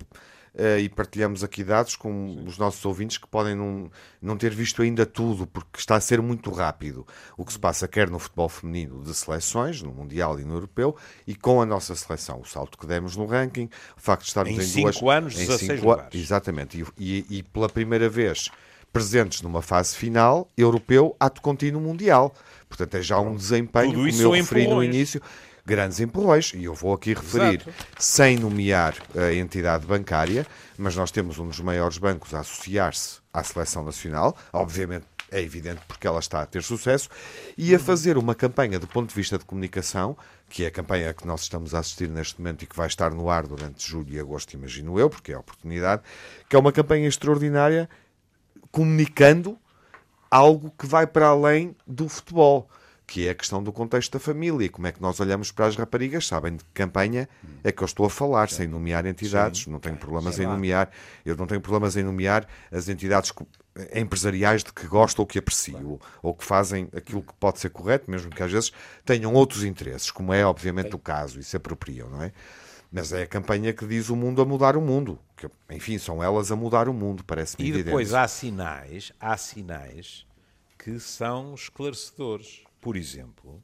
uh, e partilhamos aqui dados com Sim. os nossos ouvintes que podem não, não ter visto ainda tudo, porque está a ser muito rápido o que se passa, quer no futebol feminino de seleções, no Mundial e no Europeu, e com a nossa seleção. O salto que demos no ranking, o facto de estarmos em, em duas. anos, em 16 cinco, lugares. Exatamente, e, e, e pela primeira vez presentes numa fase final, europeu, ato contínuo mundial. Portanto, é já um desempenho, como eu referi no início, grandes empurrões, e eu vou aqui referir, Exato. sem nomear a entidade bancária, mas nós temos um dos maiores bancos a associar-se à seleção nacional, obviamente é evidente porque ela está a ter sucesso, e a fazer uma campanha do ponto de vista de comunicação, que é a campanha que nós estamos a assistir neste momento e que vai estar no ar durante julho e agosto, imagino eu, porque é a oportunidade, que é uma campanha extraordinária comunicando algo que vai para além do futebol que é a questão do contexto da família e como é que nós olhamos para as raparigas. Sabem de que campanha é que eu estou a falar, sem nomear entidades, Sim. não tenho problemas em nomear, eu não tenho problemas em nomear as entidades empresariais de que gosto ou que aprecio, ou que fazem aquilo que pode ser correto, mesmo que às vezes tenham outros interesses, como é obviamente o caso, e se apropriam, não é? Mas é a campanha que diz o mundo a mudar o mundo. Que, enfim, são elas a mudar o mundo, parece-me E evidente. depois há sinais, há sinais que são esclarecedores. Por exemplo,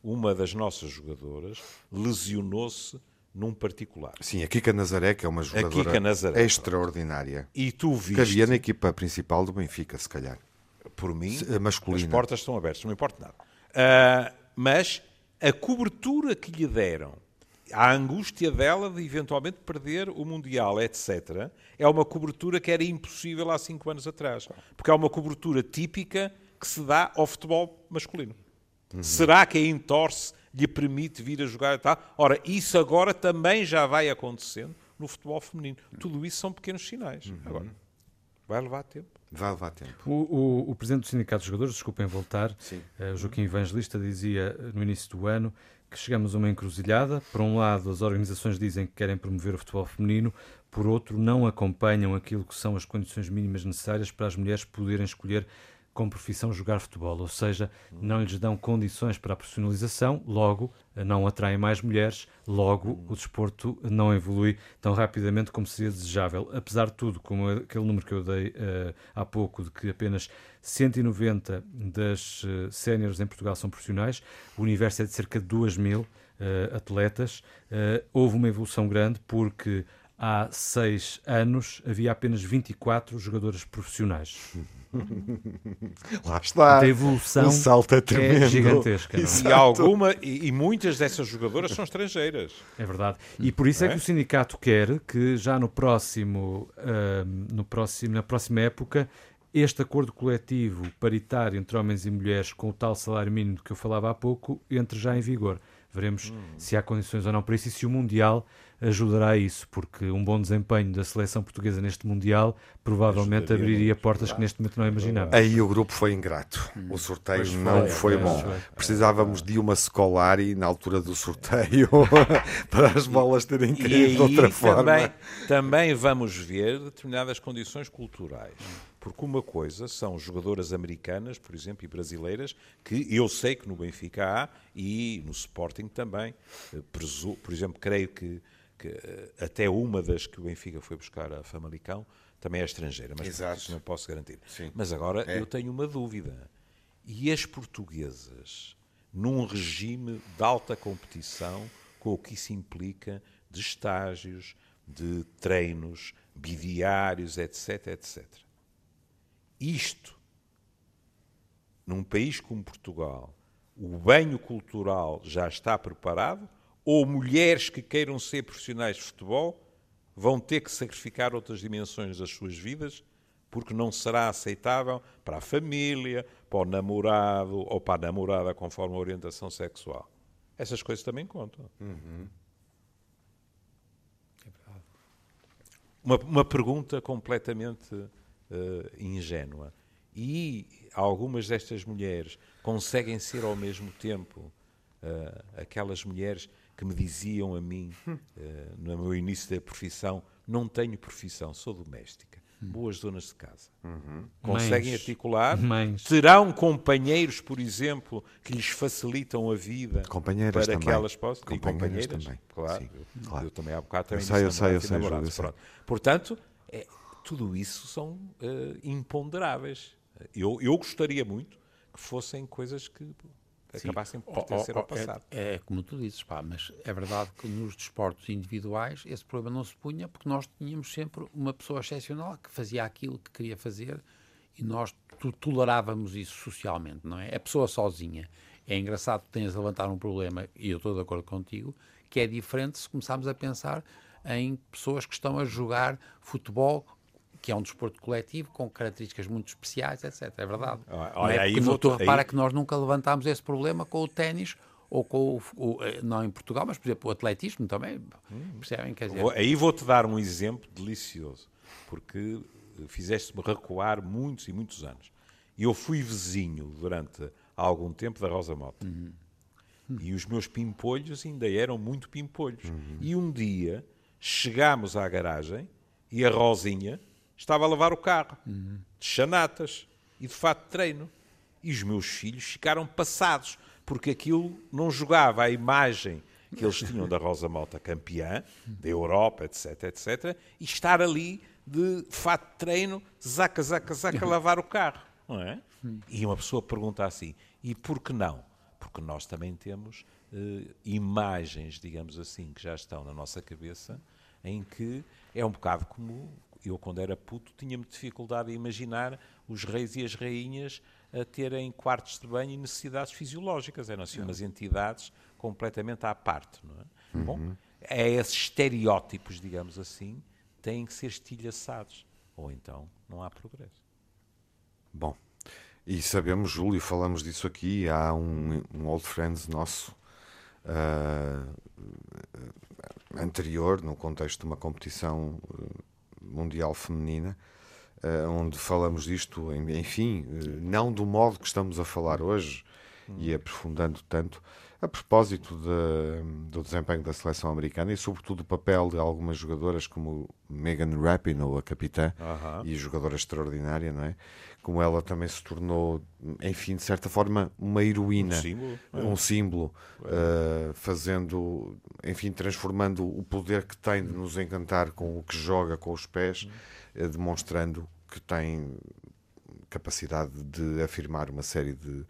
uma das nossas jogadoras lesionou-se num particular. Sim, a Kika Nazaré, que é uma jogadora Nazaré, extraordinária. E tu viste... Cabia na equipa principal do Benfica, se calhar. Por mim, masculina. as portas estão abertas, não me importa nada. Uh, mas a cobertura que lhe deram, a angústia dela de eventualmente perder o Mundial, etc., é uma cobertura que era impossível há cinco anos atrás. Porque é uma cobertura típica que se dá ao futebol masculino. Uhum. Será que a Entorce lhe permite vir a jogar e tal? Ora, isso agora também já vai acontecendo no futebol feminino. Tudo isso são pequenos sinais. Uhum. Agora, vai levar tempo. Vai levar tempo. O, o, o, presidente do Sindicato dos Jogadores, desculpem voltar, uh, Joaquim Evangelista, dizia no início do ano que chegamos a uma encruzilhada. Por um lado, as organizações dizem que querem promover o futebol feminino, por outro, não acompanham aquilo que são as condições mínimas necessárias para as mulheres poderem escolher com profissão jogar futebol, ou seja, não lhes dão condições para a profissionalização, logo não atraem mais mulheres, logo o desporto não evolui tão rapidamente como seria desejável. Apesar de tudo, como aquele número que eu dei uh, há pouco, de que apenas 190 das uh, séniores em Portugal são profissionais, o universo é de cerca de 2 mil uh, atletas. Houve uma evolução grande porque há seis anos havia apenas 24 jogadoras profissionais. Lá está. A evolução o salto é, tremendo. é gigantesca. Não? E, alguma, e, e, muitas dessas jogadoras são estrangeiras. É verdade. E por isso é, é que o sindicato quer que já no próximo, uh, no próximo, na próxima época este acordo coletivo paritário entre homens e mulheres com o tal salário mínimo que eu falava há pouco entre já em vigor. Veremos hum. se há condições ou não para isso e se o Mundial ajudará a isso, porque um bom desempenho da seleção portuguesa neste Mundial provavelmente Ajudaria abriria muito, portas que neste momento não imaginamos. Aí o grupo foi ingrato. O sorteio foi, não foi, bom. Foi. Precisávamos de uma Scolari na altura do sorteio para as bolas terem caído de outra forma. Também, também vamos ver determinadas condições culturais. Porque uma coisa são jogadoras americanas, por exemplo, e brasileiras, que eu sei que no Benfica há e no Sporting também. Eh, por exemplo, creio que que eh, até uma das que o Benfica foi buscar a Famalicão também é estrangeira, mas isso não posso garantir. Sim. Mas agora é. eu tenho uma dúvida. E as portuguesas, num regime de alta competição, com o que isso implica de estágios, de treinos, bidiários, etc, etc. Isto, num país como Portugal, o banho cultural já está preparado ou mulheres que queiram ser profissionais de futebol vão ter que sacrificar outras dimensões das suas vidas porque não será aceitável para a família, para o namorado ou para a namorada conforme a orientação sexual. Essas coisas também contam. Uhum. Uma, uma, pergunta completamente uh, ingênua. E algumas destas mulheres conseguem ser ao mesmo tempo uh, aquelas mulheres que me diziam a mim, uh, no meu início da profissão, não tenho profissão, sou doméstica. Hum. Boas donas de casa. Uhum. Conseguem Mães. articular. Mães. Terão companheiros, por exemplo, que lhes facilitam a vida companheiras para também. que elas possam. Companheiras, companheiras também. Claro. Sim, eu, claro. eu também há bocado também eu sei, eu sei, eu sei, eu sei. Portanto, é, tudo isso são uh, imponderáveis. Eu, eu gostaria muito que fossem coisas que acabassem por pertencer ao passado. É, é, como tu dizes, pá, mas é verdade que nos desportos individuais esse problema não se punha porque nós tínhamos sempre uma pessoa excepcional que fazia aquilo que queria fazer e nós tolerávamos isso socialmente, não é? A pessoa sozinha. É engraçado que tenhas a levantar um problema, e eu estou de acordo contigo, que é diferente se começarmos a pensar em pessoas que estão a jogar futebol que é um desporto coletivo com características muito especiais, etc. É verdade. Olha, é? aí vou, tu repara aí... que nós nunca levantámos esse problema com o ténis ou com o, o, eh, não em Portugal, mas por exemplo o atletismo também, hum. percebem? Quer dizer... Aí vou-te dar um exemplo delicioso, porque fizeste-me recuar muitos e muitos anos. Eu fui vizinho durante algum tempo da Rosa Mota. Uhum. E os meus pimpolhos ainda eram muito pimpolhos. Uhum. E um dia chegámos à garagem e a Rosinha, estava a lavar o carro, uhum. de chanatas e de fato de treino. E os meus filhos ficaram passados, porque aquilo não jogava a imagem que eles tinham da Rosa Malta campeã, da Europa, etc, etc, e estar ali de fato de treino, zaca, zaca, zaca, lavar o carro. Não é? E uma pessoa pergunta assim, e por que não? Porque nós também temos uh, imagens, digamos assim, que já estão na nossa cabeça, em que é um bocado como eu, quando era puto, tinha-me dificuldade em imaginar os reis e as rainhas a terem quartos de banho e necessidades fisiológicas. Eram assim umas entidades completamente à parte. Não é? Uhum. Bom, é esses estereótipos, digamos assim, têm que ser estilhaçados. Ou então não há progresso. Bom, e sabemos, Júlio, falamos disso aqui, há um, um old friends nosso uh, anterior, no contexto de uma competição Mundial Feminina, uh, onde falamos disto, enfim, uh, não do modo que estamos a falar hoje hum. e aprofundando tanto, a propósito de, do desempenho da seleção americana e, sobretudo, o papel de algumas jogadoras como Megan Rapinoe, a capitã, uh -huh. e jogadora extraordinária, não é? Como ela também se tornou, enfim, de certa forma, uma heroína, um símbolo, é. um símbolo uh, fazendo, enfim, transformando o poder que tem de nos encantar com o que joga com os pés, uh, demonstrando que tem capacidade de afirmar uma série de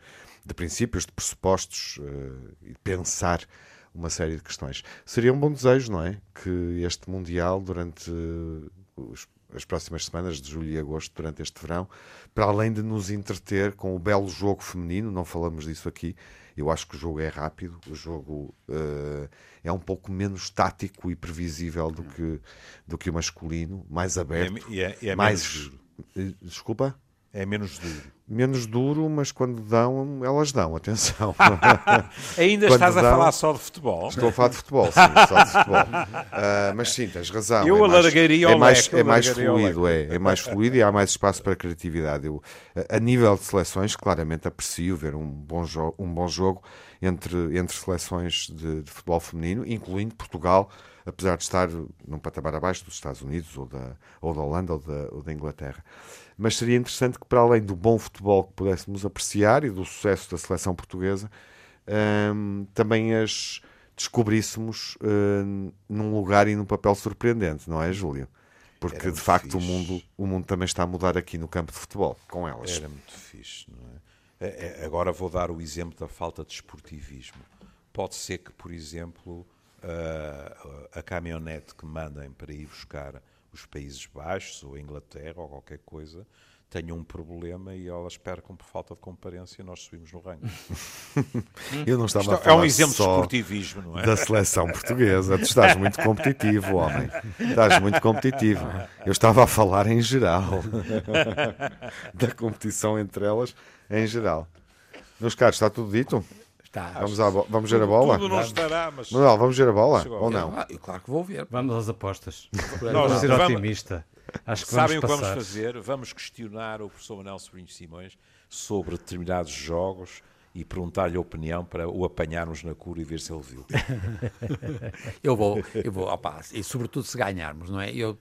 de princípios, de pressupostos uh, e pensar uma série de questões. Seria um bom desejo, não é? Que este Mundial, durante os, as próximas semanas, de julho e agosto, durante este verão, para além de nos entreter com o belo jogo feminino, não falamos disso aqui, eu acho que o jogo é rápido, o jogo uh, é um pouco menos tático e previsível do que, do que o masculino, mais aberto, e é, e é, e é mais. Desculpa? É menos duro. Menos duro, mas quando dão, elas dão, atenção. Ainda Quando estás a dão- falar só de futebol? Estou a falar de futebol, sim, só de futebol. Ah, mas sim, tens razão. Eu é mais, alargaria é mais, leque, é mais alargaria o fluido, é, é mais fluido e há mais espaço para criatividade. Eu, a- a nível de seleções, claramente aprecio ver um bom, jo um bom jogo entre, entre seleções de, de futebol feminino, incluindo Portugal, apesar de estar num patamar abaixo dos Estados Unidos ou da, ou da Holanda ou da, ou da Inglaterra. Mas seria interessante que, para além do bom futebol que pudéssemos apreciar e do sucesso da seleção portuguesa, hum, também as descobríssemos hum, num lugar e num papel surpreendente, não é, Júlio? Porque Era de facto o mundo, o mundo também está a mudar aqui no campo de futebol, com elas. Era muito fixe, não é? É, é, Agora vou dar o exemplo da falta de esportivismo. Pode ser que, por exemplo, a, a caminhonete que mandem para ir buscar os Países Baixos ou a Inglaterra ou qualquer coisa tenha um problema e elas percam por falta de comparência e nós subimos no ranking. Eu não estava Isto a é falar um exemplo de só esportivismo, não é? da seleção portuguesa. Tu estás muito competitivo, homem. Estás muito competitivo. Eu estava a falar em geral. da competição entre elas em geral. Meus caros, está tudo dito? Está. Vamos, à bo- vamos ver a bola? Tudo não estará, mas... Manuel, vamos ver a bola? Chegou Ou não? Ah, eu claro que vou ver. Vamos às apostas. Nós Vou ser vamos- otimista. Acho que Sabem o vamos que vamos fazer? Vamos questionar o professor Manuel Sobrinho Simões sobre determinados jogos e perguntar-lhe a opinião para o apanharmos na cura e ver se ele viu. Eu vou, eu vou, opa, e sobretudo se ganharmos, não é? Eu,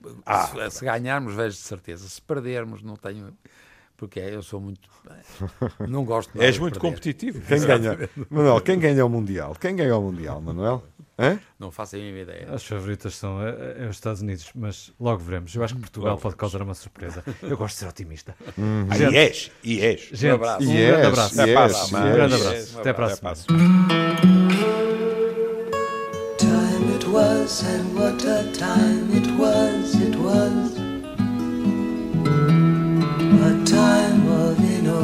se, se ganharmos, vejo de certeza. Se perdermos, não tenho. Porque eu sou muito. Não gosto nada És de muito perder. competitivo. Quem ganha? Manuel, quem ganha o Mundial? Quem ganha o Mundial, Manuel? Hã? Não faço a mínima ideia. As favoritas são eh, eh, os Estados Unidos, mas logo veremos. Eu acho que Portugal pode causar uma surpresa. Eu gosto de ser otimista. Ah, Gente, e és, e és. gente, abraço. um grande abraço. e Até és, semana. Um grande abraço. Até a Até semana. Time it was, and what a time